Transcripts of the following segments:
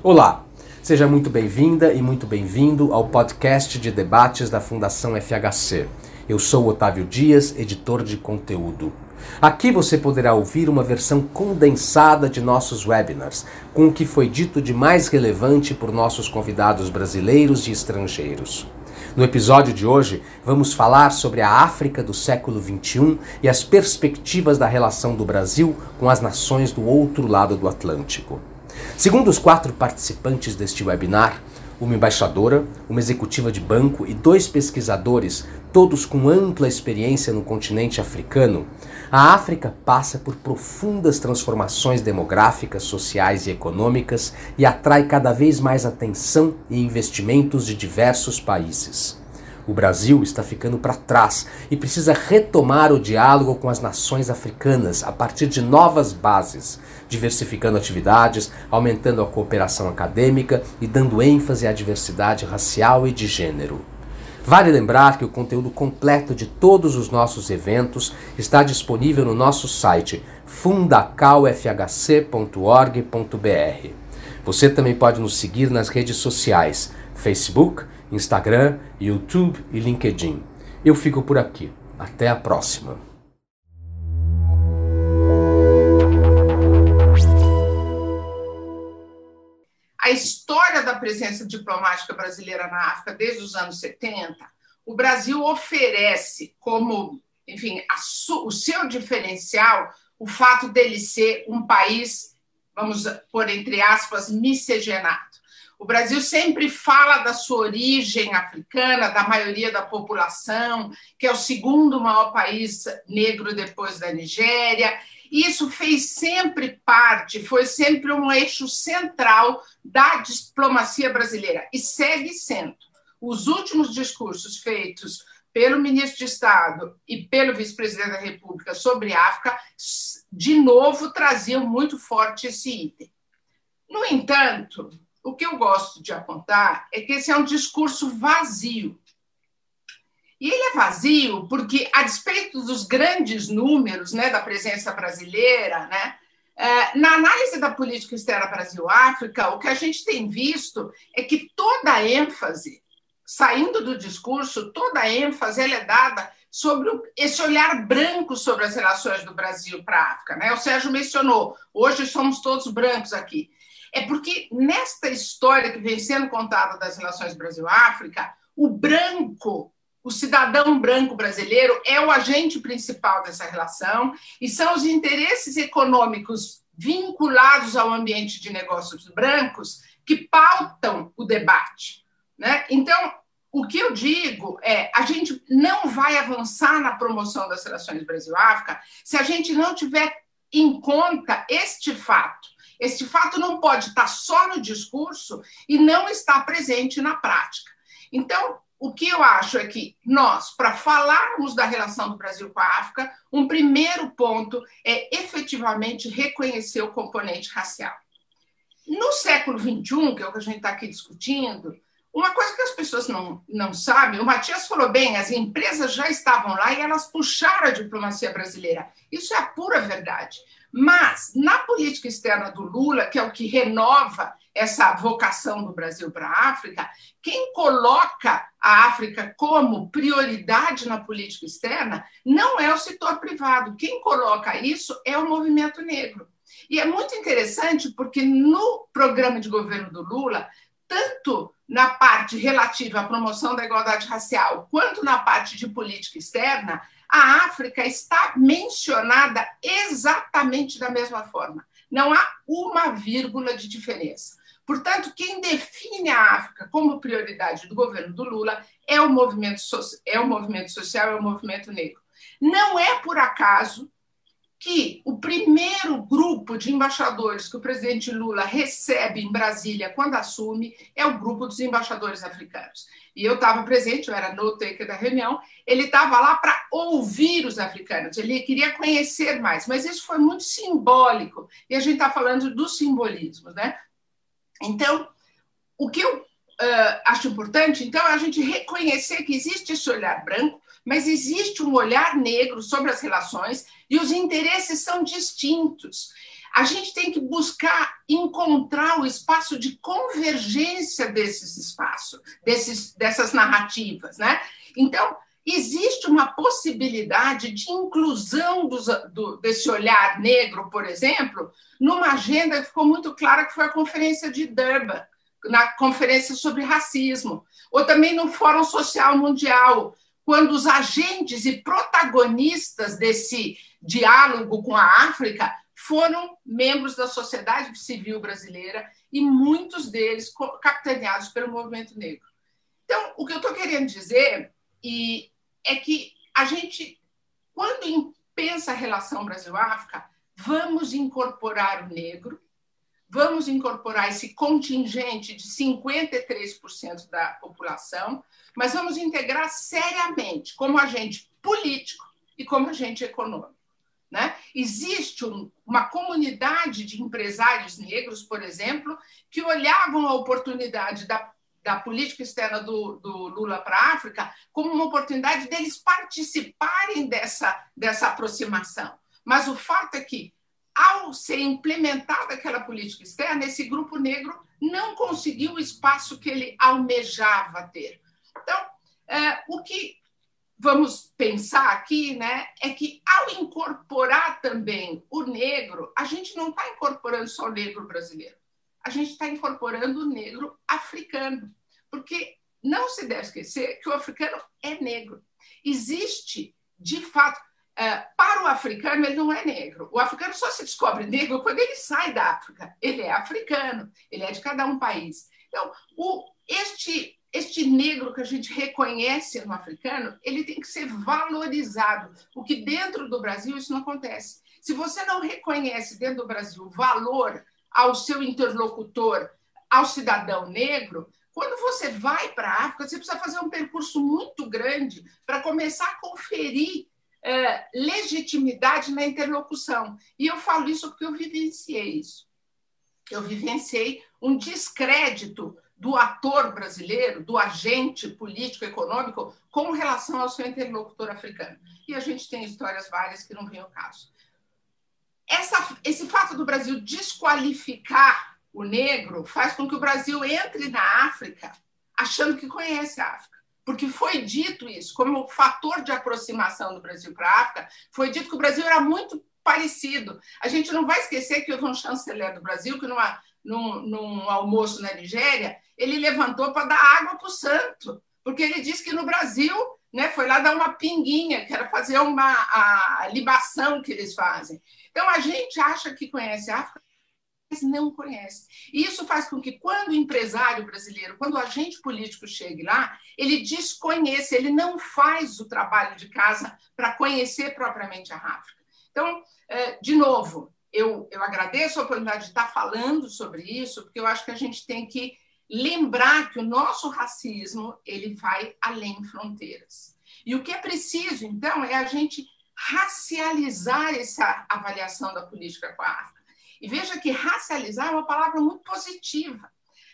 Olá, seja muito bem-vinda e muito bem-vindo ao podcast de debates da Fundação FHC. Eu sou Otávio Dias, editor de conteúdo. Aqui você poderá ouvir uma versão condensada de nossos webinars, com o que foi dito de mais relevante por nossos convidados brasileiros e estrangeiros. No episódio de hoje, vamos falar sobre a África do século XXI e as perspectivas da relação do Brasil com as nações do outro lado do Atlântico. Segundo os quatro participantes deste webinar, uma embaixadora, uma executiva de banco e dois pesquisadores, todos com ampla experiência no continente africano, a África passa por profundas transformações demográficas, sociais e econômicas e atrai cada vez mais atenção e investimentos de diversos países. O Brasil está ficando para trás e precisa retomar o diálogo com as nações africanas a partir de novas bases, diversificando atividades, aumentando a cooperação acadêmica e dando ênfase à diversidade racial e de gênero. Vale lembrar que o conteúdo completo de todos os nossos eventos está disponível no nosso site fundacaufhc.org.br. Você também pode nos seguir nas redes sociais: Facebook, Instagram, YouTube e LinkedIn. Eu fico por aqui. Até a próxima. Presença diplomática brasileira na África desde os anos 70, o Brasil oferece como, enfim, o seu diferencial o fato dele ser um país, vamos pôr entre aspas, miscigenado. O Brasil sempre fala da sua origem africana, da maioria da população, que é o segundo maior país negro depois da Nigéria. Isso fez sempre parte, foi sempre um eixo central da diplomacia brasileira e segue sendo. Os últimos discursos feitos pelo ministro de Estado e pelo vice-presidente da República sobre África, de novo traziam muito forte esse item. No entanto, o que eu gosto de apontar é que esse é um discurso vazio. E ele é vazio porque, a despeito dos grandes números né, da presença brasileira, né, é, na análise da política externa Brasil-África, o que a gente tem visto é que toda a ênfase, saindo do discurso, toda a ênfase é dada sobre esse olhar branco sobre as relações do Brasil para a África. Né? O Sérgio mencionou, hoje somos todos brancos aqui é porque nesta história que vem sendo contada das relações Brasil-África, o branco, o cidadão branco brasileiro, é o agente principal dessa relação e são os interesses econômicos vinculados ao ambiente de negócios brancos que pautam o debate. Né? Então, o que eu digo é: a gente não vai avançar na promoção das relações Brasil-África se a gente não tiver em conta este fato este fato não pode estar só no discurso e não estar presente na prática. Então, o que eu acho é que nós, para falarmos da relação do Brasil com a África, um primeiro ponto é efetivamente reconhecer o componente racial. No século XXI, que é o que a gente está aqui discutindo, uma coisa que as pessoas não, não sabem, o Matias falou bem, as empresas já estavam lá e elas puxaram a diplomacia brasileira. Isso é a pura verdade. Mas, na política externa do Lula, que é o que renova essa vocação do Brasil para a África, quem coloca a África como prioridade na política externa não é o setor privado. Quem coloca isso é o movimento negro. E é muito interessante porque no programa de governo do Lula, tanto na parte relativa à promoção da igualdade racial, quanto na parte de política externa, a África está mencionada exatamente da mesma forma. Não há uma vírgula de diferença. Portanto, quem define a África como prioridade do governo do Lula é o movimento, é o movimento social, é o movimento negro. Não é por acaso que o primeiro grupo de embaixadores que o presidente Lula recebe em Brasília quando assume é o grupo dos embaixadores africanos. E eu estava presente, eu era no taker da reunião, ele estava lá para ouvir os africanos, ele queria conhecer mais, mas isso foi muito simbólico, e a gente está falando do simbolismo, né? Então, o que eu uh, acho importante, então, é a gente reconhecer que existe esse olhar branco, mas existe um olhar negro sobre as relações e os interesses são distintos. a gente tem que buscar encontrar o espaço de convergência desses espaços, desses, dessas narrativas. Né? Então, existe uma possibilidade de inclusão dos, do, desse olhar negro, por exemplo, numa agenda que ficou muito clara, que foi a Conferência de Durban, na Conferência sobre Racismo, ou também no Fórum Social Mundial, quando os agentes e protagonistas desse diálogo com a África foram membros da sociedade civil brasileira e muitos deles capitaneados pelo movimento negro. Então, o que eu estou querendo dizer e é que a gente, quando pensa a relação Brasil-África, vamos incorporar o negro, vamos incorporar esse contingente de 53% da população, mas vamos integrar seriamente como agente político e como agente econômico. Né? Existe um, uma comunidade de empresários negros, por exemplo, que olhavam a oportunidade da, da política externa do, do Lula para a África como uma oportunidade deles participarem dessa, dessa aproximação. Mas o fato é que, ao ser implementada aquela política externa, esse grupo negro não conseguiu o espaço que ele almejava ter. Então, é, o que vamos pensar aqui né, é que, ao incorporar também o negro, a gente não está incorporando só o negro brasileiro, a gente está incorporando o negro africano, porque não se deve esquecer que o africano é negro. Existe, de fato, é, para o africano, ele não é negro. O africano só se descobre negro quando ele sai da África. Ele é africano, ele é de cada um país. Então, o, este este negro que a gente reconhece no africano, ele tem que ser valorizado. O que dentro do Brasil isso não acontece. Se você não reconhece dentro do Brasil valor ao seu interlocutor, ao cidadão negro, quando você vai para a África, você precisa fazer um percurso muito grande para começar a conferir é, legitimidade na interlocução. E eu falo isso porque eu vivenciei isso. Eu vivenciei um descrédito do ator brasileiro, do agente político econômico, com relação ao seu interlocutor africano. E a gente tem histórias várias que não vem ao caso. Essa, esse fato do Brasil desqualificar o negro faz com que o Brasil entre na África achando que conhece a África. Porque foi dito isso, como fator de aproximação do Brasil para a África, foi dito que o Brasil era muito parecido. A gente não vai esquecer que houve um chanceler do Brasil que, numa num, num almoço na Nigéria, ele levantou para dar água para o santo, porque ele disse que no Brasil né, foi lá dar uma pinguinha, que era fazer uma a libação que eles fazem. Então a gente acha que conhece a África, não conhece. E isso faz com que, quando o empresário brasileiro, quando o agente político chegue lá, ele desconheça, ele não faz o trabalho de casa para conhecer propriamente a África. Então, eh, de novo, eu, eu agradeço a oportunidade de estar falando sobre isso, porque eu acho que a gente tem que lembrar que o nosso racismo ele vai além fronteiras. E o que é preciso, então, é a gente racializar essa avaliação da política com a África. E veja que racializar é uma palavra muito positiva.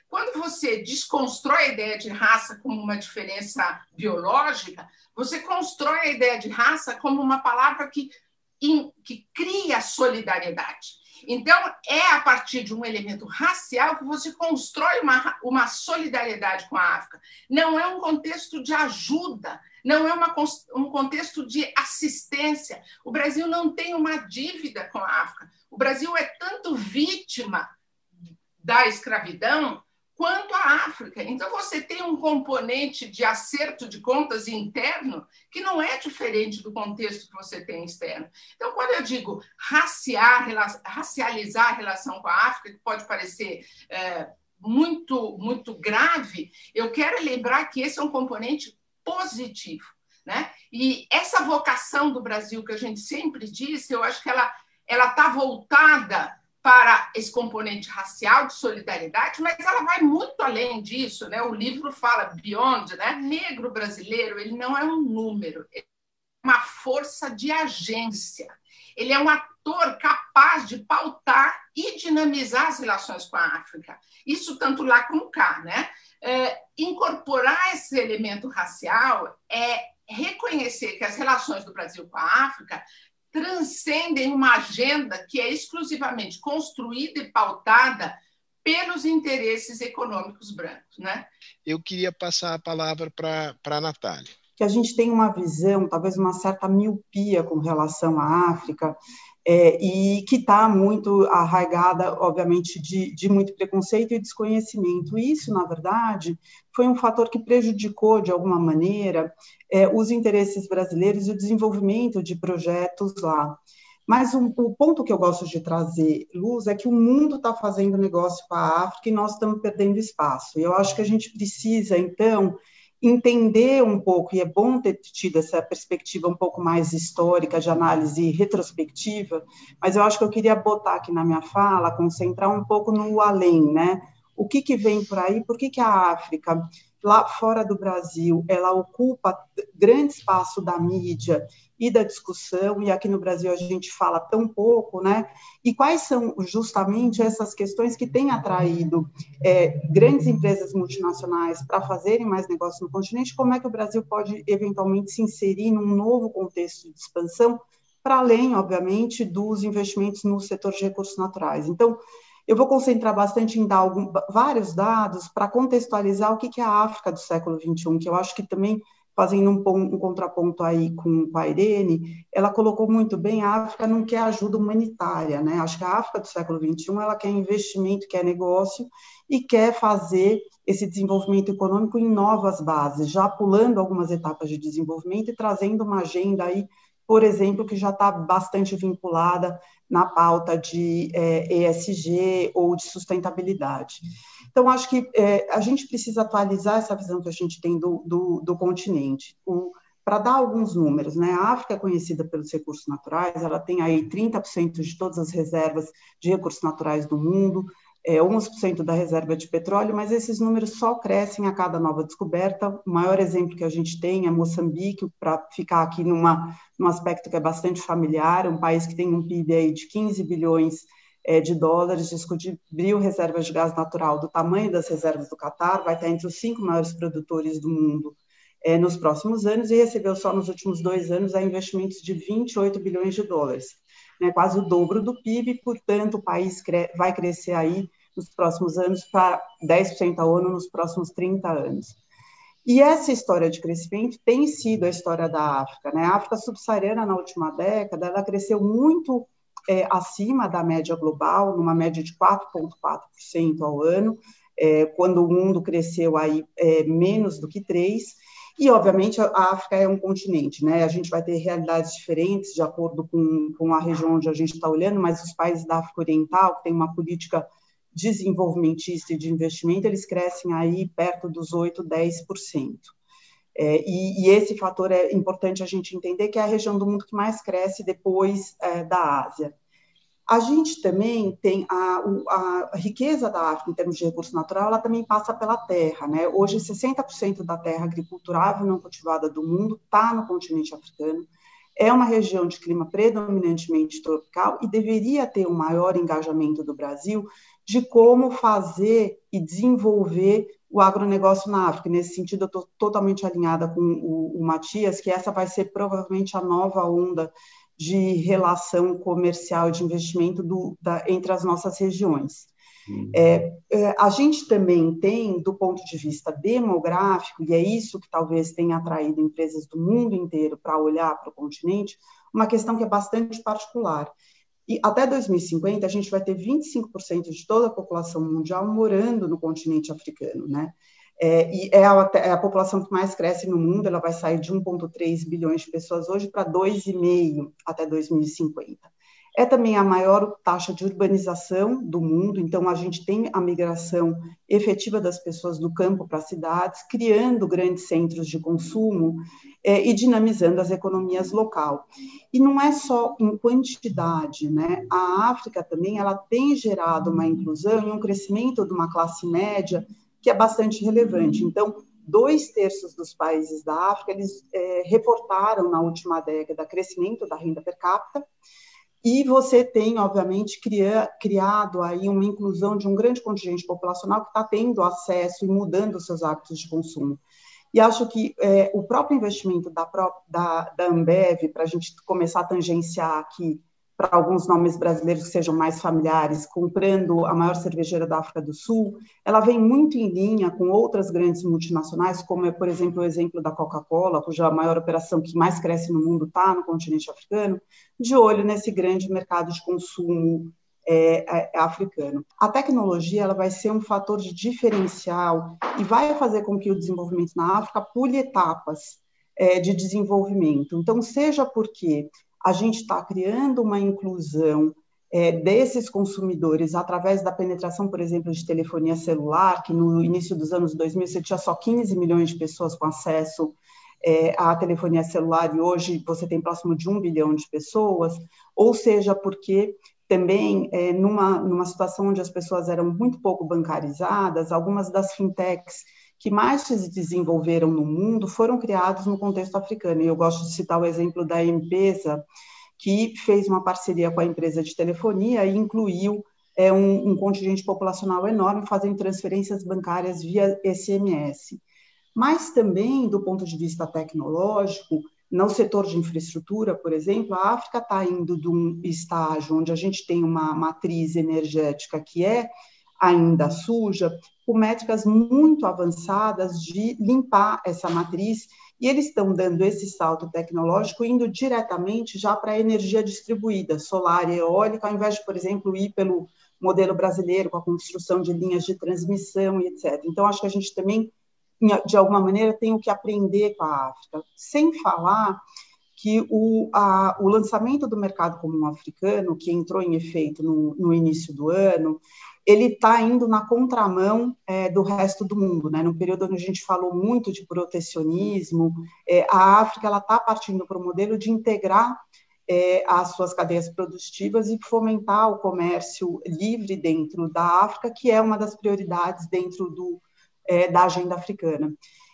Quando você desconstrói a ideia de raça como uma diferença biológica, você constrói a ideia de raça como uma palavra que que cria solidariedade. Então, é a partir de um elemento racial que você constrói uma, uma solidariedade com a África. Não é um contexto de ajuda, não é uma, um contexto de assistência. O Brasil não tem uma dívida com a África. O Brasil é tanto vítima da escravidão quanto à África. Então, você tem um componente de acerto de contas interno que não é diferente do contexto que você tem externo. Então, quando eu digo raciar, racializar a relação com a África, que pode parecer é, muito, muito grave, eu quero lembrar que esse é um componente positivo. Né? E essa vocação do Brasil que a gente sempre disse, eu acho que ela está voltada para esse componente racial de solidariedade, mas ela vai muito além disso, né? O livro fala beyond, né? Negro brasileiro, ele não é um número, é uma força de agência. Ele é um ator capaz de pautar e dinamizar as relações com a África. Isso tanto lá como cá, né? É, incorporar esse elemento racial é reconhecer que as relações do Brasil com a África transcendem uma agenda que é exclusivamente construída e pautada pelos interesses econômicos brancos. Né? Eu queria passar a palavra para a Natália. Que a gente tem uma visão, talvez uma certa miopia com relação à África, é, e que está muito arraigada, obviamente, de, de, muito preconceito e desconhecimento. Isso, na verdade, foi um fator que prejudicou, de alguma maneira, é, os interesses brasileiros e o desenvolvimento de projetos lá. Mas um, o ponto que eu gosto de trazer, Luz, é que o mundo está fazendo negócio com a África e nós estamos perdendo espaço. E eu acho que a gente precisa, então, entender um pouco, e é bom ter tido essa perspectiva um pouco mais histórica, de análise retrospectiva, mas eu acho que eu queria botar aqui na minha fala, concentrar um pouco no além, né? O que, que vem por aí, por que, que a África lá fora do Brasil, ela ocupa grande espaço da mídia e da discussão, e aqui no Brasil a gente fala tão pouco, né? E quais são justamente essas questões que têm atraído é, grandes empresas multinacionais para fazerem mais negócios no continente? Como é que o Brasil pode eventualmente se inserir num novo contexto de expansão, para além, obviamente, dos investimentos no setor de recursos naturais? Então, eu vou concentrar bastante em dar algum, vários dados para contextualizar o que, que é a África do século XXI, que eu acho que também, fazendo um, um contraponto aí com, com, a Irene, ela colocou muito bem, a África não quer ajuda humanitária, né? Acho que a África do século XXI, ela quer investimento, quer negócio e quer fazer esse desenvolvimento econômico em novas bases, já pulando algumas etapas de desenvolvimento e trazendo uma agenda aí por exemplo, que já está bastante vinculada na pauta de é, ESG ou de sustentabilidade. Então, acho que é, a gente precisa atualizar essa visão que a gente tem do, do, do continente. Para dar alguns números, né? a África é conhecida pelos recursos naturais, ela tem aí 30% de todas as reservas de recursos naturais do mundo, é, 11% da reserva de petróleo, mas esses números só crescem a cada nova descoberta. O maior exemplo que a gente tem é Moçambique, para ficar aqui numa, num aspecto que é bastante familiar, um país que tem um PIB aí de 15 bilhões é, de dólares, descobriu reservas de gás natural do tamanho das reservas do Catar, vai estar entre os cinco maiores produtores do mundo é, nos próximos anos e recebeu só nos últimos dois anos investimentos de 28 bilhões de dólares né, quase o dobro do PIB, portanto, o país cre vai crescer aí nos próximos anos para 10% ao ano nos próximos 30 anos. E essa história de crescimento tem sido a história da África. Né? A África subsaariana, na última década, ela cresceu muito é, acima da média global, numa média de 4,4% ao ano, é, quando o mundo cresceu aí é, menos do que 3%, e, obviamente, a África é um continente, né? A gente vai ter realidades diferentes de acordo com, com a região onde a gente está olhando, mas os países da África Oriental, que tem uma política desenvolvimentista e de investimento, eles crescem aí perto dos 8%, 10%. É, e, e, esse fator é importante a gente entender que é a região do mundo que mais cresce depois é, da Ásia. A gente também tem a, a, riqueza da África em termos de recurso natural, ela também passa pela terra, né? Hoje, 60% da terra agriculturável não cultivada do mundo está no continente africano. É uma região de clima predominantemente tropical e deveria ter um maior engajamento do Brasil de como fazer e desenvolver o agronegócio na África. Nesse sentido, eu estou totalmente alinhada com o, o Matias, que essa vai ser provavelmente a nova onda de relação comercial de investimento do, da, entre as nossas regiões. Uhum. É, é, a gente também tem, do ponto de vista demográfico, e é isso que talvez tenha atraído empresas do mundo inteiro para olhar para o continente, uma questão que é bastante particular. E até 2050, a gente vai ter 25% de toda a população mundial morando no continente africano, né? É, e é a, é a, população que mais cresce no mundo, ela vai sair de 1,3 bilhões de pessoas hoje para 2,5 até 2050. É também a maior taxa de urbanização do mundo, então a gente tem a migração efetiva das pessoas do campo para as cidades, criando grandes centros de consumo é, e dinamizando as economias local. E não é só em quantidade, né? A África também ela tem gerado uma inclusão e um crescimento de uma classe média que é bastante relevante. Então, dois terços dos países da África eles é, reportaram na última década crescimento da renda per capita e você tem, obviamente, cria, criado aí uma inclusão de um grande contingente populacional que está tendo acesso e mudando seus hábitos de consumo. E acho que é, o próprio investimento da, da, da Ambev, para a gente começar a tangenciar aqui para alguns nomes brasileiros que sejam mais familiares, comprando a maior cervejeira da África do Sul, ela vem muito em linha com outras grandes multinacionais, como é, por exemplo, o exemplo da Coca-Cola, cuja maior operação que mais cresce no mundo está no continente africano, de olho nesse grande mercado de consumo é, é, africano. A tecnologia ela vai ser um fator de diferencial e vai fazer com que o desenvolvimento na África pule etapas é, de desenvolvimento. Então, seja porque a gente está criando uma inclusão é, desses consumidores através da penetração, por exemplo, de telefonia celular, que no início dos anos 2000 você tinha só 15 milhões de pessoas com acesso é, à telefonia celular e hoje você tem próximo de um bilhão de pessoas, ou seja, porque também é, numa, numa situação onde as pessoas eram muito pouco bancarizadas, algumas das fintechs que mais se desenvolveram no mundo foram criados no contexto africano. E eu gosto de citar o exemplo da empresa que fez uma parceria com a empresa de telefonia e incluiu é, um, um contingente populacional enorme fazendo transferências bancárias via SMS. Mas também, do ponto de vista tecnológico, no setor de infraestrutura, por exemplo, a África está indo de um estágio onde a gente tem uma matriz energética que é ainda suja, com métricas muito avançadas de limpar essa matriz, e eles estão dando esse salto tecnológico indo diretamente já para a energia distribuída, solar e eólica, ao invés de, por exemplo, ir pelo modelo brasileiro, com a construção de linhas de transmissão e etc. Então, acho que a gente também, de alguma maneira, tem o que aprender com a África, sem falar que o, a, o lançamento do mercado comum africano, que entrou em efeito no, no início do ano, ele está indo na contramão é, do resto do mundo, né? No período onde a gente falou muito de protecionismo, é, a África ela está partindo para o modelo de integrar é, as suas cadeias produtivas e fomentar o comércio livre dentro da África, que é uma das prioridades dentro do, é, da agenda africana.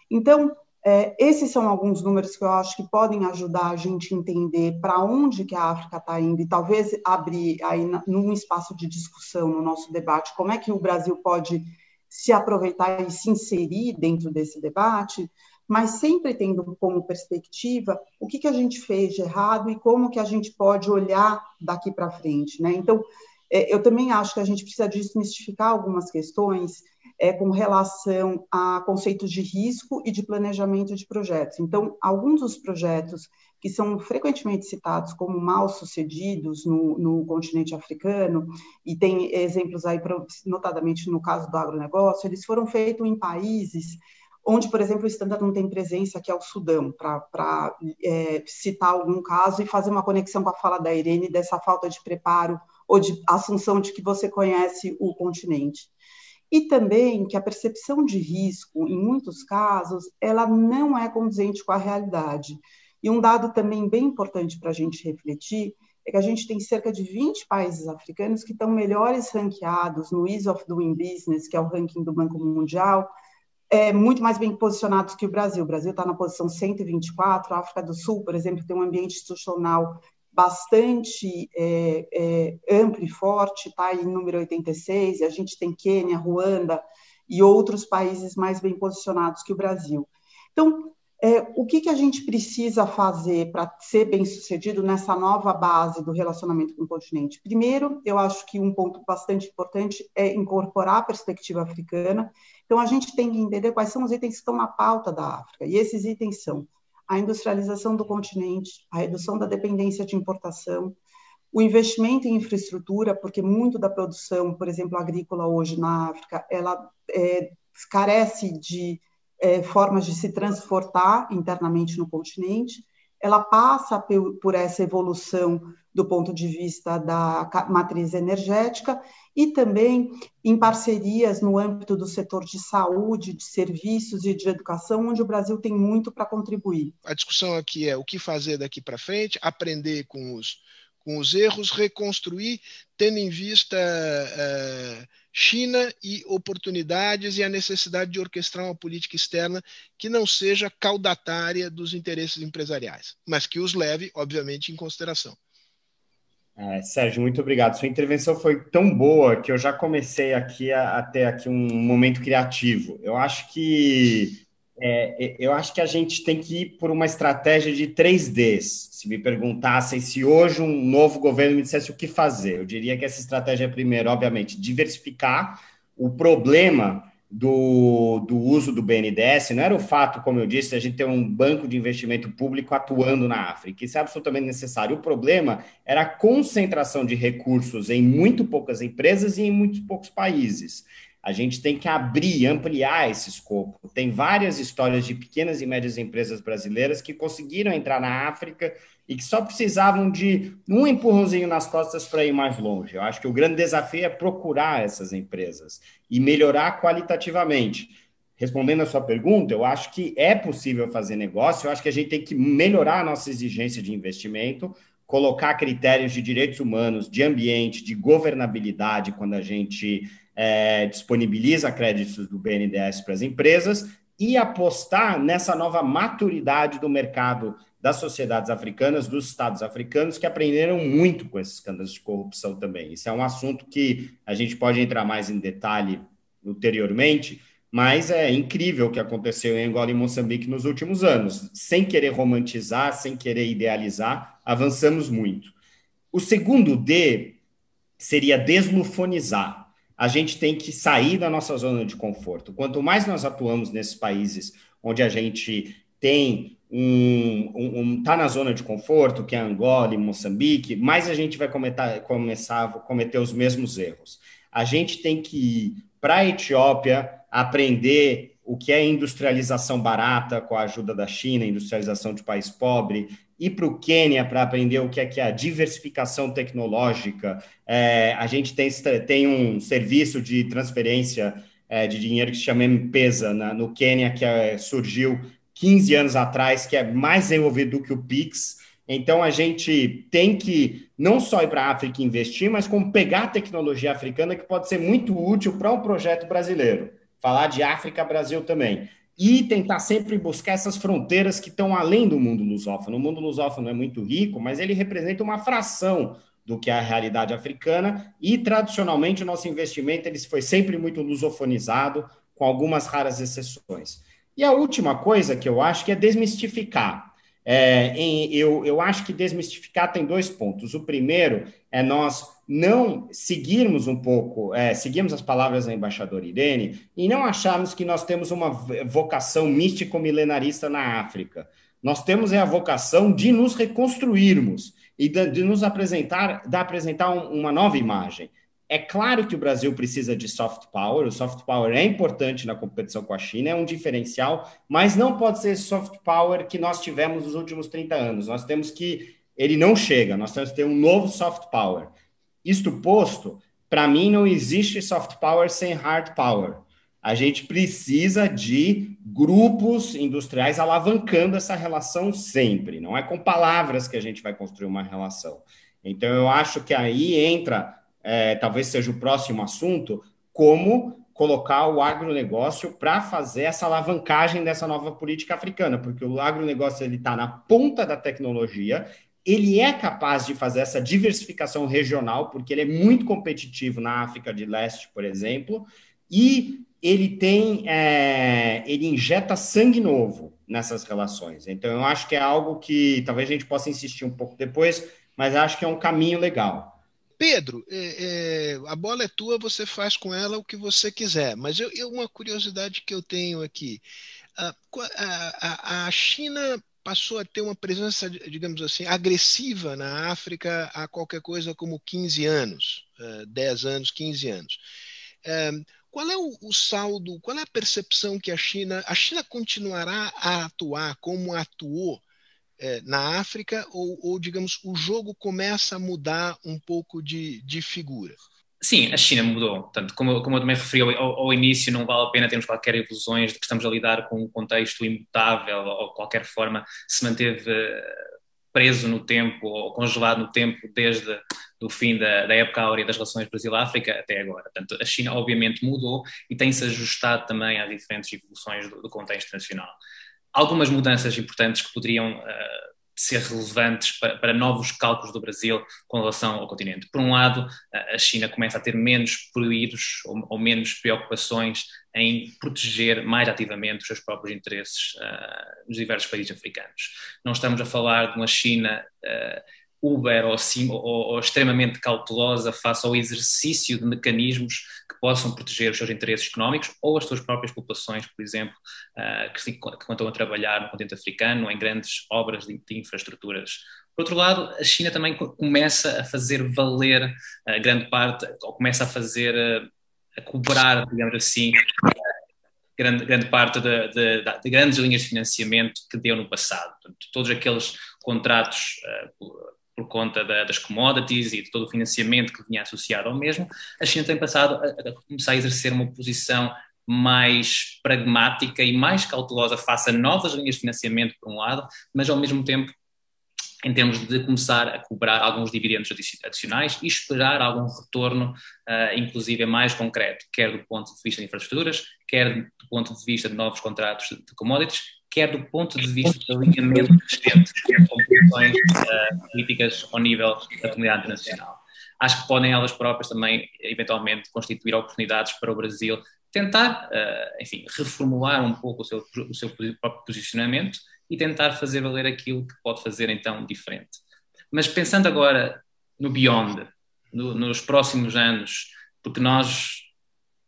Então, é, esses são alguns números que eu acho que podem ajudar a gente entender para onde que a África está indo e talvez abrir aí num espaço de discussão no nosso debate como é que o Brasil pode se aproveitar e se inserir dentro desse debate, mas sempre tendo como perspectiva o que, que a gente fez de errado e como que a gente pode olhar daqui para frente. Né? Então, é, eu também acho que a gente precisa desmistificar algumas questões é, com relação a conceitos de risco e de planejamento de projetos. Então, alguns dos projetos que são frequentemente citados como mal sucedidos no, no continente africano, e tem exemplos aí, notadamente no caso do agronegócio, eles foram feitos em países onde, por exemplo, o Standard não tem presença, que é o Sudão, para é, citar algum caso e fazer uma conexão com a fala da Irene dessa falta de preparo ou de assunção de que você conhece o continente e também que a percepção de risco, em muitos casos, ela não é condizente com a realidade. E um dado também bem importante para a gente refletir é que a gente tem cerca de 20 países africanos que estão melhores ranqueados no Ease of Doing Business, que é o ranking do Banco Mundial, é, muito mais bem posicionados que o Brasil. O Brasil está na posição 124, a África do Sul, por exemplo, tem um ambiente institucional bastante é, é, amplo e forte, está em número 86, e a gente tem Quênia, Ruanda e outros países mais bem posicionados que o Brasil. Então, é, o que, que a gente precisa fazer para ser bem sucedido nessa nova base do relacionamento com o continente? Primeiro, eu acho que um ponto bastante importante é incorporar a perspectiva africana. Então, a gente tem que entender quais são os itens que estão na pauta da África, e esses itens são a industrialização do continente, a redução da dependência de importação, o investimento em infraestrutura, porque muito da produção, por exemplo, agrícola hoje na África, ela é, carece de é, formas de se transportar internamente no continente, ela passa por, essa evolução do ponto de vista da matriz energética e também em parcerias no âmbito do setor de saúde, de serviços e de educação, onde o Brasil tem muito para contribuir. A discussão aqui é o que fazer daqui para frente, aprender com os, com os erros, reconstruir, tendo em vista uh, China e oportunidades e a necessidade de orquestrar uma política externa que não seja caudatária dos interesses empresariais, mas que os leve, obviamente, em consideração. É, Sérgio, muito obrigado. Sua intervenção foi tão boa que eu já comecei aqui a, a ter aqui um momento criativo. Eu acho que é, eu acho que a gente tem que ir por uma estratégia de 3Ds. Se me perguntassem se hoje um novo governo me dissesse o que fazer, eu diria que essa estratégia é, primeiro, obviamente, diversificar. O problema do, do uso do BNDES não era o fato, como eu disse, a gente ter um banco de investimento público atuando na África. Isso é absolutamente necessário. O problema era a concentração de recursos em muito poucas empresas e em muitos poucos países. A gente tem que abrir, ampliar esse escopo. Tem várias histórias de pequenas e médias empresas brasileiras que conseguiram entrar na África e que só precisavam de um empurrãozinho nas costas para ir mais longe. Eu acho que o grande desafio é procurar essas empresas e melhorar qualitativamente. Respondendo a sua pergunta, eu acho que é possível fazer negócio, eu acho que a gente tem que melhorar a nossa exigência de investimento, colocar critérios de direitos humanos, de ambiente, de governabilidade quando a gente é, disponibiliza créditos do BNDES para as empresas e apostar nessa nova maturidade do mercado das sociedades africanas, dos estados africanos, que aprenderam muito com esses escândalos de corrupção também. Isso é um assunto que a gente pode entrar mais em detalhe ulteriormente, mas é incrível o que aconteceu em Angola e Moçambique nos últimos anos. Sem querer romantizar, sem querer idealizar, avançamos muito. O segundo D seria deslufonizar a gente tem que sair da nossa zona de conforto. Quanto mais nós atuamos nesses países onde a gente tem um, um, um tá na zona de conforto, que é Angola e Moçambique, mais a gente vai começar a cometer os mesmos erros. A gente tem que ir para a Etiópia aprender o que é industrialização barata com a ajuda da China, industrialização de país pobre, ir para o Quênia para aprender o que é, que é a diversificação tecnológica. É, a gente tem, tem um serviço de transferência é, de dinheiro que se chama M-Pesa no Quênia, que é, surgiu 15 anos atrás, que é mais desenvolvido do que o Pix. Então, a gente tem que não só ir para a África investir, mas como pegar a tecnologia africana, que pode ser muito útil para um projeto brasileiro. Falar de África Brasil também e tentar sempre buscar essas fronteiras que estão além do mundo lusófono. O mundo lusófono é muito rico, mas ele representa uma fração do que é a realidade africana e tradicionalmente o nosso investimento ele foi sempre muito lusofonizado, com algumas raras exceções. E a última coisa que eu acho que é desmistificar. É, em, eu, eu acho que desmistificar tem dois pontos. O primeiro é nós não seguirmos um pouco, é, seguirmos as palavras da embaixadora Irene e não acharmos que nós temos uma vocação místico-milenarista na África. Nós temos é a vocação de nos reconstruirmos e de, nos apresentar, de apresentar um, uma nova imagem. É claro que o Brasil precisa de soft power, o soft power é importante na competição com a China, é um diferencial, mas não pode ser soft power que nós tivemos nos últimos 30 anos. Nós temos que. Ele não chega, nós temos que ter um novo soft power. Isto posto, para mim não existe soft power sem hard power. A gente precisa de grupos industriais alavancando essa relação sempre. Não é com palavras que a gente vai construir uma relação. Então, eu acho que aí entra, é, talvez seja o próximo assunto, como colocar o agronegócio para fazer essa alavancagem dessa nova política africana, porque o agronegócio está na ponta da tecnologia, ele é capaz de fazer essa diversificação regional, porque ele é muito competitivo na África de Leste, por exemplo, e ele tem, é, ele injeta sangue novo nessas relações. Então, eu acho que é algo que talvez a gente possa insistir um pouco depois, mas acho que é um caminho legal. Pedro, é, é, a bola é tua, você faz com ela o que você quiser. Mas eu, eu uma curiosidade que eu tenho aqui: a, a, a China passou a ter uma presença, digamos assim, agressiva na África há qualquer coisa como 15 anos, 10 eh, anos, 15 anos. Eh, qual é o, saldo, qual é a percepção que a China, a China continuará a atuar como atuou eh, na África ou, ou, digamos, o jogo começa a mudar um pouco de, de figura? Sim, a China mudou. Portanto, como, como eu também referi ao, ao, início, não vale a pena termos qualquer ilusões de que estamos a lidar com um contexto imutável ou qualquer forma se manteve eh, preso no tempo ou congelado no tempo desde o fim da, da época áurea das relações Brasil-África até agora. Portanto, a China obviamente mudou e tem-se ajustado também às diferentes evoluções do, do contexto nacional. Algumas mudanças importantes que poderiam uh, ser relevantes para, para, novos cálculos do Brasil com relação ao continente. Por um lado, a China começa a ter menos prioridades ou, ou, menos preocupações em proteger mais ativamente os seus próprios interesses uh, nos diversos países africanos. Não estamos a falar de uma China uh, uber ou, sim, ou, ou, extremamente cautelosa face ao exercício de mecanismos possam proteger os seus interesses económicos ou as suas próprias populações, por exemplo, uh, que, que estão a trabalhar no continente africano em grandes obras de, de, infraestruturas. Por outro lado, a China também começa a fazer valer uh, grande parte, ou começa a fazer, uh, a cobrar, digamos assim, grande, grande parte de, de, de, grandes linhas de financiamento que deu no passado. Portanto, todos aqueles contratos uh, por conta da, das commodities e de todo o financiamento que vinha associado ao mesmo, a China tem passado a, a começar a exercer uma posição mais pragmática e mais cautelosa face a novas linhas de financiamento, por um lado, mas ao mesmo tempo em termos de começar a cobrar alguns dividendos adicionais e esperar algum retorno, uh, inclusive mais concreto, quer do ponto de vista de infraestruturas, quer do ponto de vista de novos contratos de commodities, quer do ponto de vista de alinhamento crescente com posições uh, políticas ao nível da comunidade internacional. Acho que podem elas próprias também, eventualmente, constituir oportunidades para o Brasil tentar, uh, enfim, reformular um pouco o seu, o seu próprio posicionamento e tentar fazer valer aquilo que pode fazer então diferente. Mas pensando agora no beyond, no, nos próximos anos, porque nós,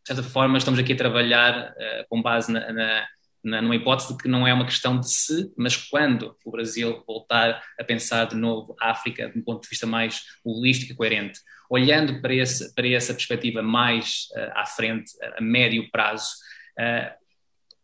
de certa forma, estamos aqui a trabalhar uh, com base na, na numa hipótese de que não é uma questão de se, mas quando o Brasil voltar a pensar de novo a África de um ponto de vista mais holístico e coerente, olhando para, esse, para essa perspectiva mais uh, à frente, a médio prazo, uh,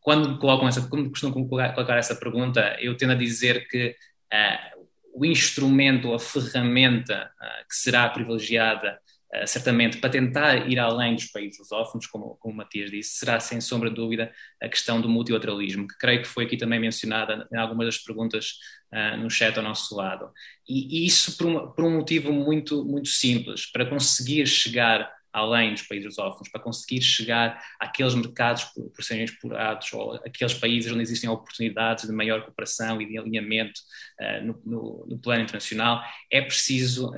quando colocam essa, quando costumam colocar essa pergunta, eu tendo a dizer que uh, o instrumento, a ferramenta que será privilegiada Uh, certamente para tentar ir além dos países lusófonos, como, como o Matias disse, será sem sombra de dúvida a questão do multilateralismo, que creio que foi aqui também mencionada em algumas das perguntas uh, no chat ao nosso lado. E, e isso por um, por um, motivo muito, muito simples, para conseguir chegar além dos países lusófonos, para conseguir chegar àqueles mercados por, por serem explorados ou aqueles países onde existem oportunidades de maior cooperação e de alinhamento uh, no, no, no, plano internacional, é preciso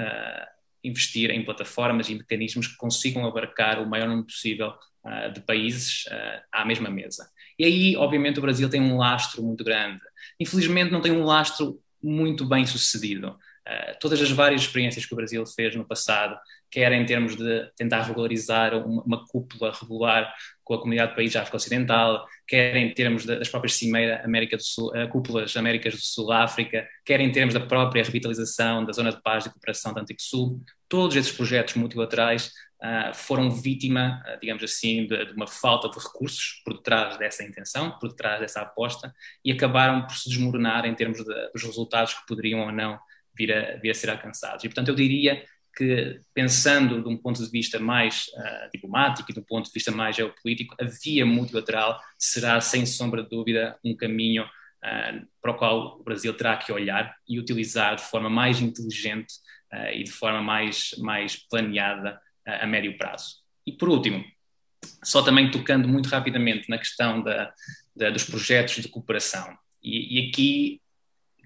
investir em plataformas e mecanismos que consigam abarcar o maior número possível uh, de países uh, à mesma mesa. E aí, obviamente, o Brasil tem um lastro muito grande. Infelizmente, não tem um lastro muito bem sucedido. Uh, todas as várias experiências que o Brasil fez no passado, quer em termos de tentar regularizar uma, uma cúpula regular com a comunidade de países da África Ocidental, quer em termos das próprias Cimeira América do Sul, uh, cúpulas Américas do Sul África, quer em termos da própria revitalização da Zona de Paz e Cooperação do Atlântico Sul, todos esses projetos multilaterais uh, foram vítima, uh, digamos assim, de, de, uma falta de recursos por detrás dessa intenção, por detrás dessa aposta, e acabaram por se desmoronar em termos de, dos resultados que poderiam ou não vir a, vir a ser alcançados. E, portanto, eu diria que, pensando de um ponto de vista mais uh, diplomático e de um ponto de vista mais geopolítico, a via multilateral será, sem sombra de dúvida, um caminho uh, para o qual o Brasil terá que olhar e utilizar de forma mais inteligente uh, e de forma mais, mais planeada a médio prazo. E, por último, só também tocando muito rapidamente na questão da, da, dos projetos de cooperação. E, e aqui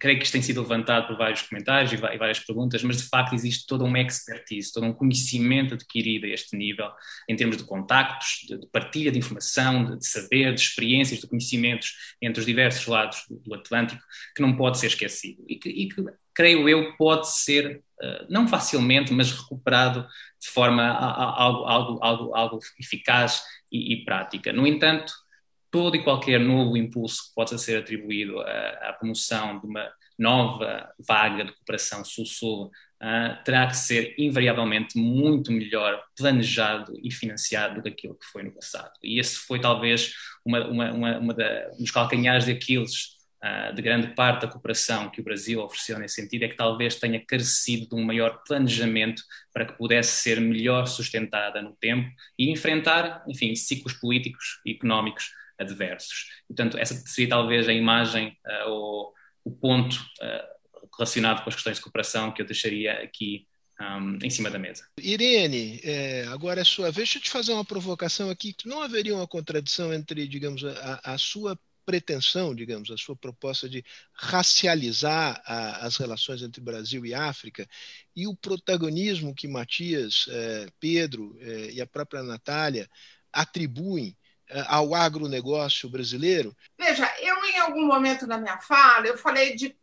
creio que isto tem sido levantado por vários comentários e várias perguntas, mas de facto existe toda uma expertise, todo um conhecimento adquirido a este nível, em termos de contactos, de, partilha de informação, de, saber, de experiências, de conhecimentos entre os diversos lados do, Atlântico, que não pode ser esquecido e que, e que creio eu, pode ser, uh, não facilmente, mas recuperado de forma a, a, algo, algo, algo, algo eficaz e, e prática. No entanto, todo e qualquer novo impulso que possa ser atribuído à, à promoção de uma nova vaga de cooperação sul-sul uh, terá que ser invariavelmente muito melhor planejado e financiado do que aquilo que foi no passado. E esse foi talvez uma, uma, uma, uma da, um dos calcanhares de Aquiles uh, de grande parte da cooperação que o Brasil ofereceu nesse sentido, é que talvez tenha carecido de um maior planejamento para que pudesse ser melhor sustentada no tempo e enfrentar, enfim, ciclos políticos e económicos adversos. Portanto, essa seria talvez a imagem uh, ou o ponto uh, relacionado com as questões de cooperação que eu deixaria aqui um, em cima da mesa. Irene, é, agora é sua vez. Deixa eu te fazer uma provocação aqui. Não haveria uma contradição entre, digamos, a, a sua pretensão, digamos, a sua proposta de racializar a, as relações entre Brasil e África e o protagonismo que Matias, eh, Pedro eh, e a própria Natália atribuem ao agronegócio brasileiro? Veja, eu em algum momento da minha fala eu falei de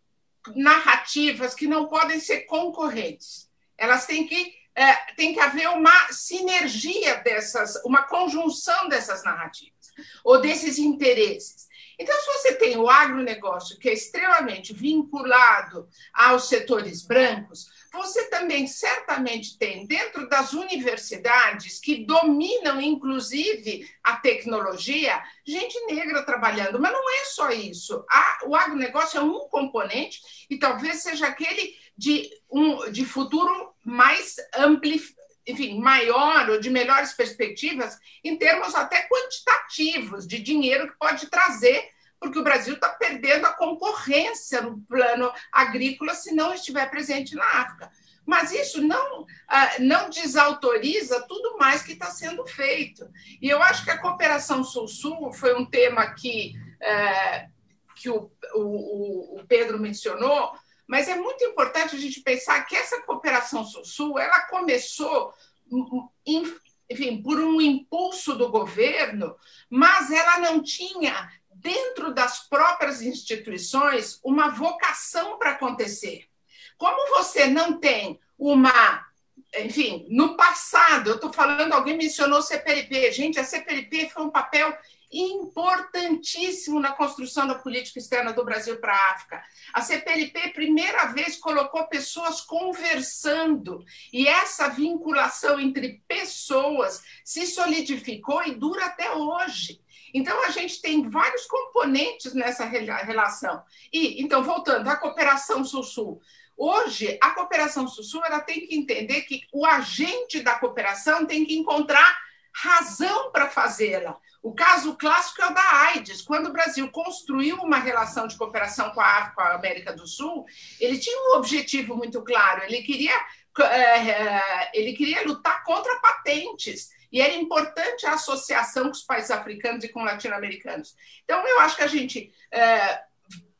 narrativas que não podem ser concorrentes. Elas têm que é, que haver uma sinergia dessas, uma conjunção dessas narrativas ou desses interesses. Então, se você tem o agronegócio, que é extremamente vinculado aos setores brancos, você também certamente tem, dentro das universidades, que dominam, inclusive, a tecnologia, gente negra trabalhando. Mas não é só isso. o agronegócio é um componente e talvez seja aquele de, um, de futuro mais ampli, enfim, maior ou de melhores perspectivas em termos até quantitativos de dinheiro que pode trazer, porque o Brasil está perdendo a concorrência no plano agrícola se não estiver presente na África. Mas isso não, ah, não desautoriza tudo mais que está sendo feito. E eu acho que a cooperação Sul-Sul foi um tema que, é, que o, o, o Pedro mencionou, mas é muito importante a gente pensar que essa cooperação Sul-Sul ela começou, enfim, por um impulso do governo, mas ela não tinha dentro das próprias instituições uma vocação para acontecer. Como você não tem uma enfim, no passado, eu estou falando, alguém mencionou CPLP. Gente, a CPLP foi um papel importantíssimo na construção da política externa do Brasil para a África. A CPLP, primeira vez, colocou pessoas conversando, e essa vinculação entre pessoas se solidificou e dura até hoje. Então, a gente tem vários componentes nessa relação. E, então, voltando à cooperação Sul-Sul. Hoje, a cooperação Sul-Sul ela tem que entender que o agente da cooperação tem que encontrar razão para fazê-la. O caso clássico é o da AIDS. Quando o Brasil construiu uma relação de cooperação com a África, a América do Sul, ele tinha um objetivo muito claro. Ele queria, é, ele queria lutar contra patentes. E era importante a associação com os países africanos e com latino-americanos. Então, eu acho que a gente é,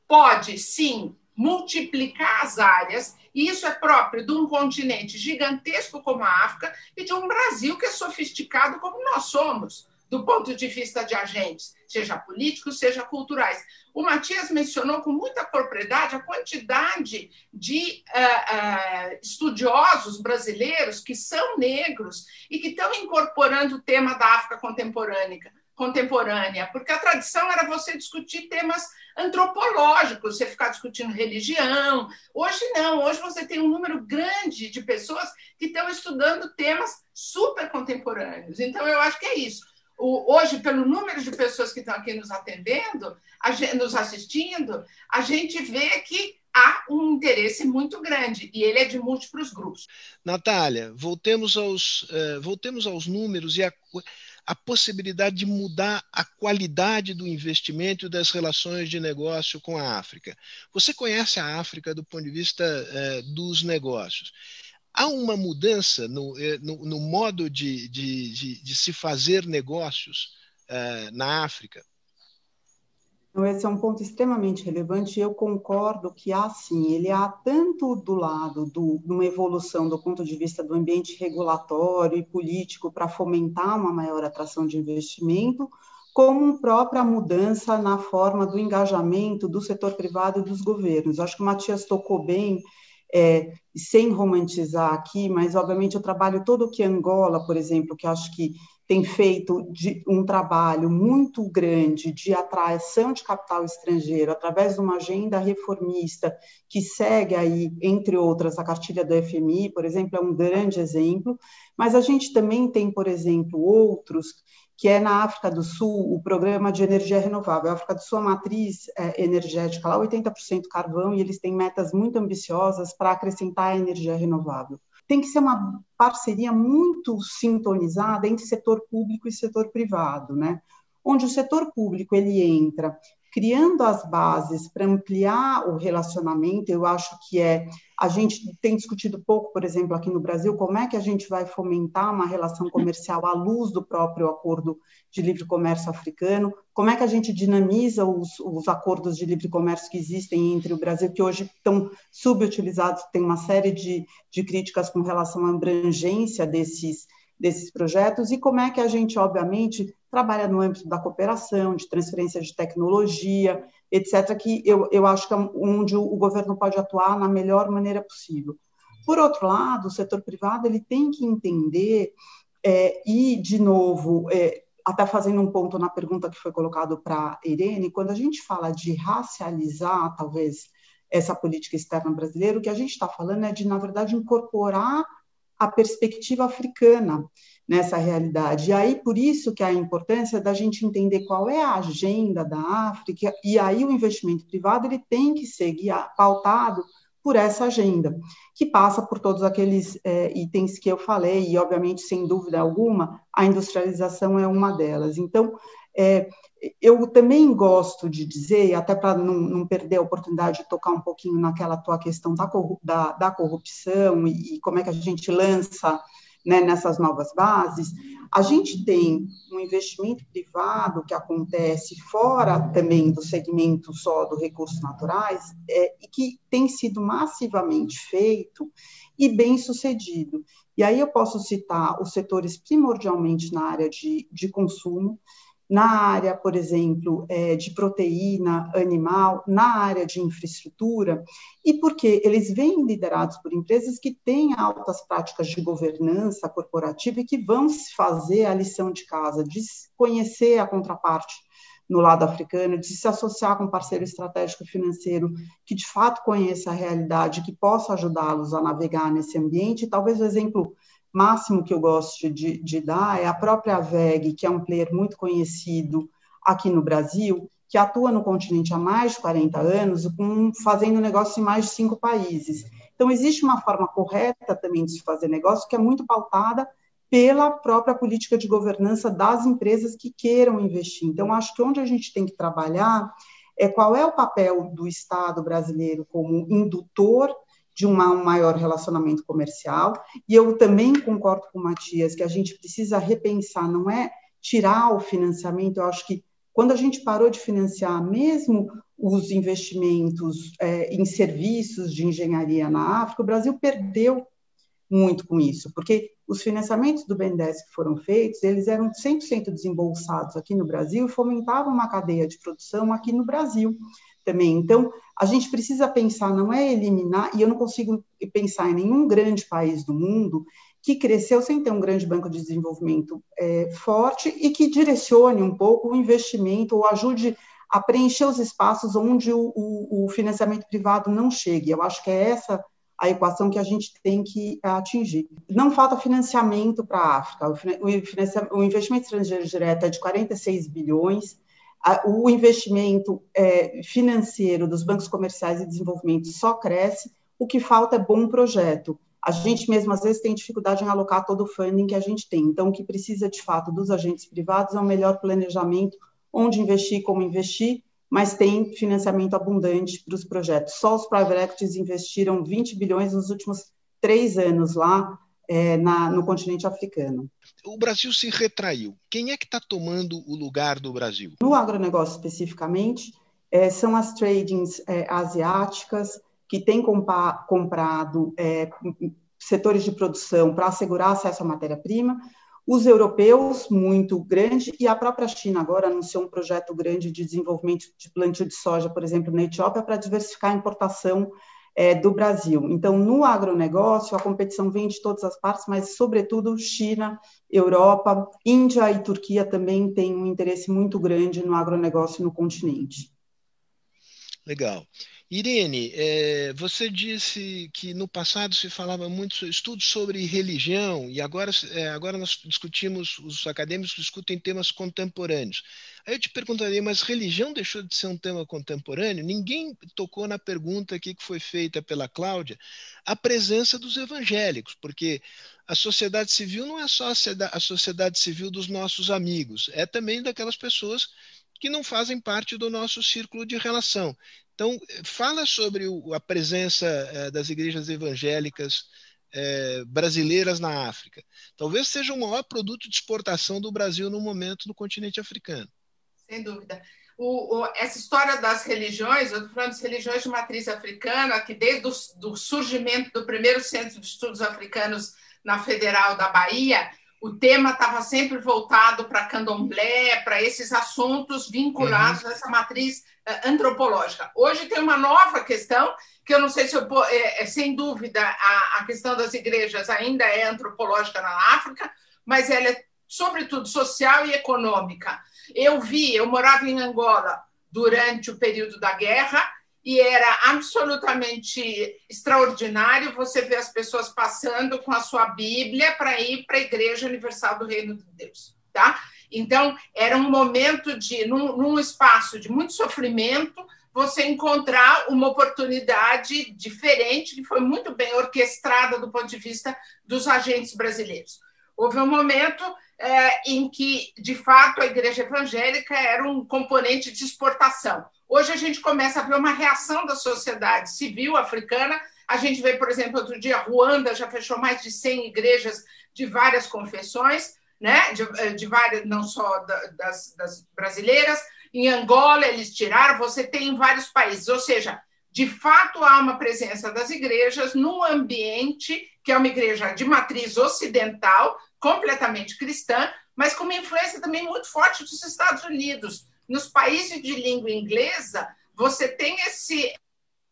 pode, sim, multiplicar as áreas, e isso é próprio de um continente gigantesco como a África e de um Brasil que é sofisticado como nós somos do ponto de vista de agentes, seja políticos, seja culturais. O Matias mencionou com muita propriedade a quantidade de uh, uh, estudiosos brasileiros que são negros e que estão incorporando o tema da África contemporânea, contemporânea, porque a tradição era você discutir temas antropológicos, você ficar discutindo religião. Hoje não, hoje você tem um número grande de pessoas que estão estudando temas super contemporâneos. Então, eu acho que é isso o, hoje, pelo número de pessoas que estão aqui nos atendendo, nos assistindo, a gente vê que há um interesse muito grande e ele é de múltiplos grupos. Natália, voltemos aos, uh, voltemos aos números e a, a possibilidade de mudar a qualidade do investimento e das relações de negócio com a África. Você conhece a África do ponto de vista uh, dos negócios há uma mudança no, eh, no, no modo de, de, de, de, se fazer negócios uh, na África? Esse é um ponto extremamente relevante e eu concordo que há sim, ele há tanto do lado do, de uma evolução do ponto de vista do ambiente regulatório e político para fomentar uma maior atração de investimento, como própria mudança na forma do engajamento do setor privado e dos governos. Acho que o Matias tocou bem é, sem romantizar aqui, mas obviamente eu trabalho todo o que Angola, por exemplo, que acho que tem feito de, um trabalho muito grande de atração de capital estrangeiro através de uma agenda reformista que segue aí, entre outras, a cartilha do FMI, por exemplo, é um grande exemplo, mas a gente também tem, por exemplo, outros que é na África do Sul o programa de energia renovável. A África do Sul, a matriz é, energética lá, 80% carvão, e eles têm metas muito ambiciosas para acrescentar a energia renovável. Tem que ser uma parceria muito sintonizada entre setor público e setor privado, né? Onde o setor público ele entra criando as bases para ampliar o relacionamento, eu acho que é. A gente tem discutido pouco, por exemplo, aqui no Brasil, como é que a gente vai fomentar uma relação comercial à luz do próprio acordo de livre comércio africano, como é que a gente dinamiza os, os acordos de livre comércio que existem entre o Brasil, que hoje estão subutilizados, tem uma série de, de críticas com relação à abrangência desses desses projetos e como é que a gente, obviamente, trabalha no âmbito da cooperação, de transferência de tecnologia, etc., que eu, eu acho que é onde o governo pode atuar na melhor maneira possível. Por outro lado, o setor privado ele tem que entender, é, e, de novo, é, até fazendo um ponto na pergunta que foi colocado para Irene, quando a gente fala de racializar, talvez, essa política externa brasileira, o que a gente está falando é de, na verdade, incorporar a perspectiva africana nessa realidade. E aí, por isso que a importância da gente entender qual é a agenda da África, e aí o investimento privado ele tem que ser guiado, pautado por essa agenda, que passa por todos aqueles é, itens que eu falei, e, obviamente, sem dúvida alguma, a industrialização é uma delas. Então, é, eu também gosto de dizer, até para não, não, perder a oportunidade de tocar um pouquinho naquela tua questão da, da, da corrupção e, e, como é que a gente lança né, nessas novas bases, a gente tem um investimento privado que acontece fora também do segmento só do recursos naturais é, e que tem sido massivamente feito e bem sucedido. E aí eu posso citar os setores primordialmente na área de, de consumo, na área, por exemplo, é, de proteína animal, na área de infraestrutura, e porque eles vêm liderados por empresas que têm altas práticas de governança corporativa e que vão se fazer a lição de casa, de conhecer a contraparte no lado africano, de se associar com um parceiro estratégico financeiro que de fato conheça a realidade, que possa ajudá-los a navegar nesse ambiente. Talvez o exemplo máximo que eu gosto de, de dar é a própria VEG, que é um player muito conhecido aqui no Brasil, que atua no continente há mais de 40 anos, com, fazendo negócio em mais de cinco países. Então, existe uma forma correta também de se fazer negócio, que é muito pautada pela própria política de governança das empresas que queiram investir. Então, acho que onde a gente tem que trabalhar é qual é o papel do Estado brasileiro como indutor de um maior relacionamento comercial. E eu também concordo com o Matias que a gente precisa repensar, não é tirar o financiamento. Eu acho que quando a gente parou de financiar mesmo os investimentos é, em serviços de engenharia na África, o Brasil perdeu muito com isso, porque os financiamentos do BNDES que foram feitos, eles eram 100% desembolsados aqui no Brasil e fomentavam uma cadeia de produção aqui no Brasil também. Então, a gente precisa pensar, não é eliminar, e eu não consigo pensar em nenhum grande país do mundo que cresceu sem ter um grande banco de desenvolvimento é, forte e que direcione um pouco o investimento ou ajude a preencher os espaços onde o, o, o financiamento privado não chegue. Eu acho que é essa a equação que a gente tem que atingir. Não falta financiamento para a África. O, o investimento estrangeiro direto é de 46 bilhões, o investimento é, financeiro dos bancos comerciais e desenvolvimento só cresce, o que falta é bom projeto. A gente mesmo, às vezes, tem dificuldade em alocar todo o funding que a gente tem. Então, o que precisa, de fato, dos agentes privados é um melhor planejamento, onde investir, como investir, mas tem financiamento abundante para os projetos. Só os private equities investiram 20 bilhões nos últimos três anos lá, é, na, no continente africano. O Brasil se retraiu. Quem é que está tomando o lugar do Brasil? No agronegócio especificamente, é, são as tradings é, asiáticas que têm comprado é, setores de produção para assegurar acesso à matéria-prima, os europeus, muito grande, e a própria China agora anunciou um projeto grande de desenvolvimento de plantio de soja, por exemplo, na Etiópia, para diversificar a importação é, do Brasil. Então, no agronegócio, a competição vem de todas as partes, mas, sobretudo, China, Europa, Índia e Turquia também têm um interesse muito grande no agronegócio no continente. Legal. Irene, é, você disse que no passado se falava muito sobre estudos sobre religião e agora, é, agora nós discutimos, os acadêmicos discutem temas contemporâneos. Aí eu te perguntaria, mas religião deixou de ser um tema contemporâneo? Ninguém tocou na pergunta aqui que foi feita pela Cláudia, a presença dos evangélicos, porque a sociedade civil não é só a sociedade civil dos nossos amigos, é também daquelas pessoas que não fazem parte do nosso círculo de relação. Então, fala sobre a presença eh, das igrejas evangélicas eh, brasileiras na África. Talvez seja o maior produto de exportação do Brasil no momento no continente africano. Sem dúvida. O, o, essa história das religiões, eu estou falando das religiões de matriz africana, que desde o surgimento do primeiro centro de estudos africanos na Federal da Bahia, o tema estava sempre voltado para candomblé, para esses assuntos vinculados uhum. a essa matriz uh, antropológica. Hoje tem uma nova questão, que eu não sei se eu. É, é, sem dúvida, a, a questão das igrejas ainda é antropológica na África, mas ela é, sobretudo, social e econômica. Eu vi, eu morava em Angola durante o período da guerra e era absolutamente extraordinário você ver as pessoas passando com a sua Bíblia para ir para a Igreja Universal do Reino de Deus, tá? Então, era um momento de, num, num espaço de muito sofrimento, você encontrar uma oportunidade diferente, que foi muito bem orquestrada do ponto de vista dos agentes brasileiros. Houve um momento é, em que, de fato, a igreja evangélica era um componente de exportação. Hoje a gente começa a ver uma reação da sociedade civil africana. A gente vê, por exemplo, outro dia, Ruanda já fechou mais de 100 igrejas de várias confessões, né? de, eh, de várias, não só das, das brasileiras. Em Angola, eles tiraram, você tem em vários países. Ou seja, de fato, há uma presença das igrejas num ambiente que é uma igreja de matriz ocidental, completamente cristã, mas com uma influência também muito forte dos Estados Unidos. Nos países de língua inglesa, você tem esse,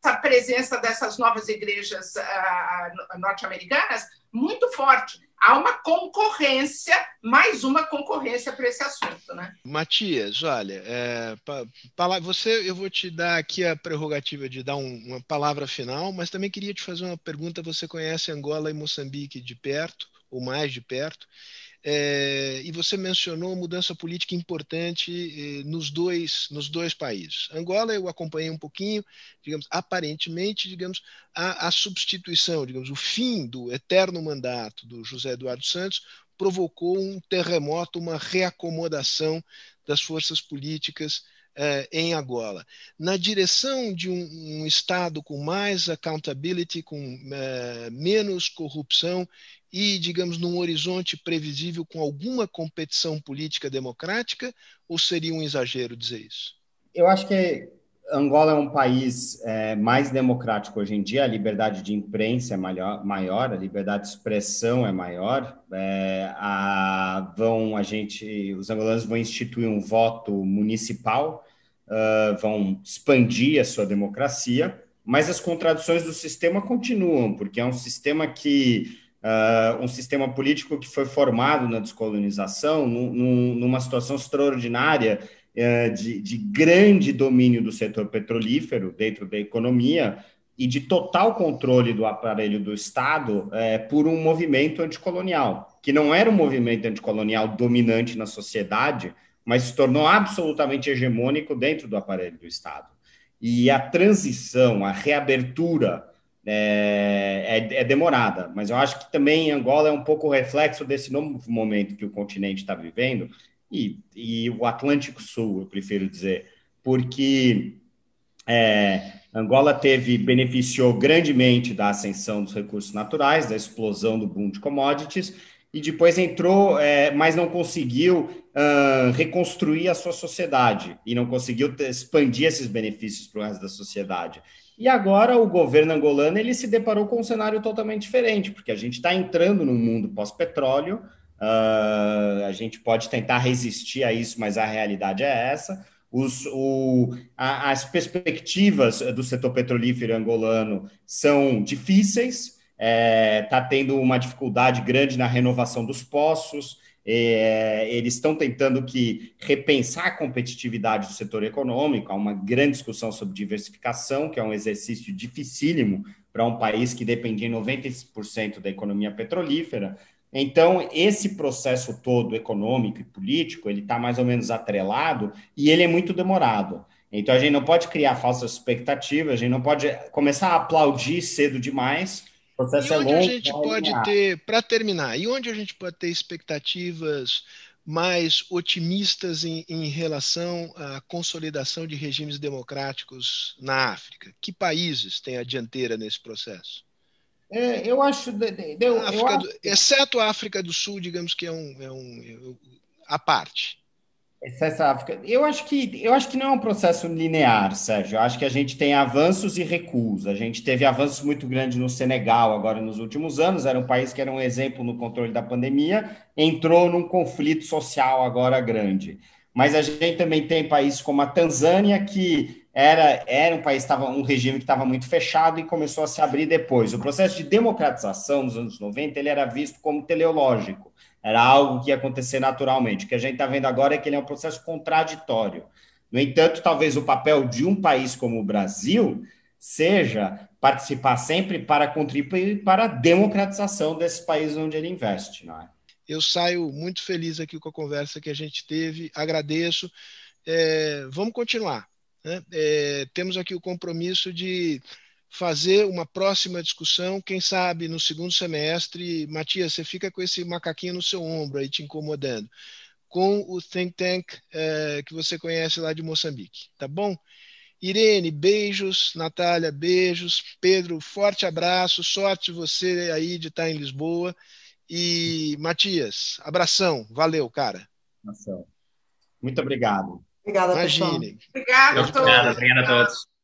essa presença dessas novas igrejas uh, norte-americanas muito forte. Há uma concorrência, mais uma concorrência para esse assunto, né? Matias, olha, é, você, eu vou te dar aqui a prerrogativa de dar um, uma palavra final, mas também queria te fazer uma pergunta. Você conhece Angola e Moçambique de perto? ou mais de perto. É, e você mencionou mudança política importante eh, nos, dois, nos dois países. Angola eu acompanhei um pouquinho, digamos, aparentemente, digamos, a, a substituição, digamos, o fim do eterno mandato do José Eduardo Santos provocou um terremoto, uma reacomodação das forças políticas eh, em Angola, na direção de um, um, Estado com mais accountability, com eh, menos corrupção e, digamos, num horizonte previsível com alguma competição política democrática, ou seria um exagero dizer isso? Eu acho que Angola é um país é, mais democrático hoje em dia, a liberdade de imprensa é maior, maior a liberdade de expressão é maior. É, a, vão a gente, os angolanos vão instituir um voto municipal, uh, vão expandir a sua democracia, mas as contradições do sistema continuam, porque é um sistema que uh, um sistema político que foi formado na descolonização, num, numa situação extraordinária uh, de, de grande domínio do setor petrolífero dentro da economia e de total controle do aparelho do Estado é, por um movimento anticolonial, que não era um movimento anticolonial dominante na sociedade, mas se tornou absolutamente hegemônico dentro do aparelho do Estado. E a transição, a reabertura é, é, é, demorada, mas eu acho que também Angola é um pouco reflexo desse novo momento que o continente está vivendo, e, e, o Atlântico Sul, eu prefiro dizer, porque é, Angola teve, beneficiou grandemente da ascensão dos recursos naturais, da explosão do boom de commodities, e depois entrou, é, mas não conseguiu uh, reconstruir a sua sociedade e não conseguiu expandir esses benefícios para o resto da sociedade. E agora o governo angolano ele se deparou com um cenário totalmente diferente, porque a gente está entrando num mundo pós-petróleo, uh, a gente pode tentar resistir a isso, mas a realidade é essa. Os, o, a, as perspectivas do setor petrolífero angolano são difíceis, está é, tá tendo uma dificuldade grande na renovação dos poços, é, eles estão tentando que repensar a competitividade do setor econômico. Há uma grande discussão sobre diversificação, que é um exercício dificílimo para um país que depende em 90% da economia petrolífera. Então, esse processo todo econômico e político, ele está mais ou menos atrelado e ele é muito demorado. Então, a gente não pode criar falsas expectativas, a gente não pode começar a aplaudir cedo demais, processo e é onde é longo, a gente pode ter, para terminar, e onde a gente pode ter expectativas mais otimistas em, em, relação à consolidação de regimes democráticos na África? Que países têm a dianteira nesse processo? É, eu acho. Eu, eu acho... Do, exceto a África do Sul, digamos que é um, é um a parte. Excesso África. Eu acho que eu acho que não é um processo linear, Sérgio. Eu acho que a gente tem avanços e recuos. A gente teve avanços muito grandes no Senegal agora nos últimos anos. Era um país que era um exemplo no controle da pandemia, entrou num conflito social agora grande. Mas a gente também tem países como a Tanzânia que era, era um país, estava um regime que estava muito fechado e começou a se abrir depois. O processo de democratização nos anos 90 ele era visto como teleológico, era algo que ia acontecer naturalmente. O que a gente está vendo agora é que ele é um processo contraditório. No entanto, talvez o papel de um país como o Brasil seja participar sempre para contribuir para a democratização desses países onde ele investe, não é? Eu saio muito feliz aqui com a conversa que a gente teve, agradeço. É, vamos continuar. Né? É, temos aqui o compromisso de fazer uma próxima discussão, quem sabe no segundo semestre. Matias, você fica com esse macaquinho no seu ombro aí te incomodando, com o think tank é, que você conhece lá de Moçambique, tá bom? Irene, beijos. Natália, beijos. Pedro, forte abraço. Sorte você aí de estar em Lisboa. E Matias, abração. Valeu, cara. Abração. Muito obrigado. Obrigada, Imagine. Obrigada a todos. Obrigada a todos.